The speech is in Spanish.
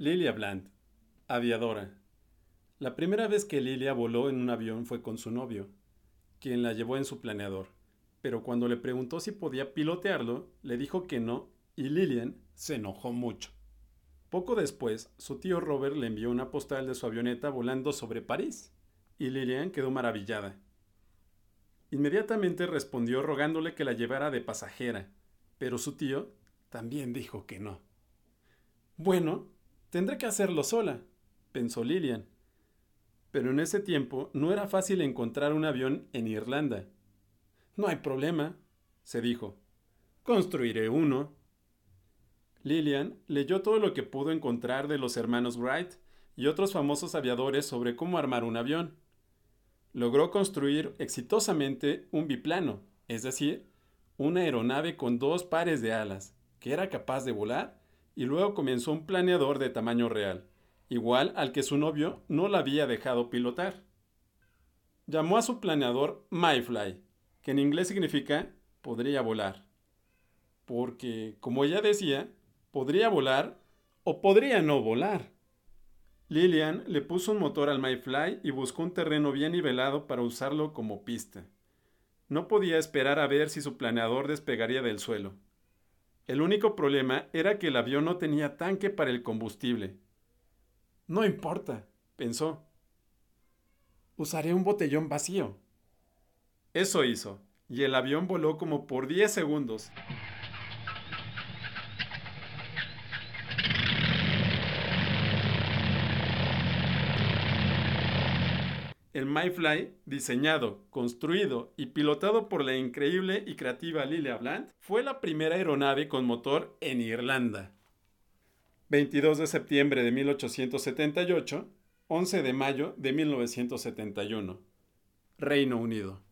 Lilia Bland, aviadora. La primera vez que Lilia voló en un avión fue con su novio, quien la llevó en su planeador, pero cuando le preguntó si podía pilotearlo, le dijo que no y Lilian se enojó mucho. Poco después, su tío Robert le envió una postal de su avioneta volando sobre París, y Lilian quedó maravillada. Inmediatamente respondió rogándole que la llevara de pasajera, pero su tío también dijo que no. Bueno, Tendré que hacerlo sola, pensó Lilian. Pero en ese tiempo no era fácil encontrar un avión en Irlanda. No hay problema, se dijo. Construiré uno. Lilian leyó todo lo que pudo encontrar de los hermanos Wright y otros famosos aviadores sobre cómo armar un avión. Logró construir exitosamente un biplano, es decir, una aeronave con dos pares de alas, que era capaz de volar y luego comenzó un planeador de tamaño real, igual al que su novio no la había dejado pilotar. Llamó a su planeador MyFly, que en inglés significa podría volar, porque, como ella decía, podría volar o podría no volar. Lillian le puso un motor al MyFly y buscó un terreno bien nivelado para usarlo como pista. No podía esperar a ver si su planeador despegaría del suelo. El único problema era que el avión no tenía tanque para el combustible. No importa, pensó. Usaré un botellón vacío. Eso hizo, y el avión voló como por 10 segundos. El MyFly, diseñado, construido y pilotado por la increíble y creativa Lilia Bland, fue la primera aeronave con motor en Irlanda. 22 de septiembre de 1878, 11 de mayo de 1971. Reino Unido.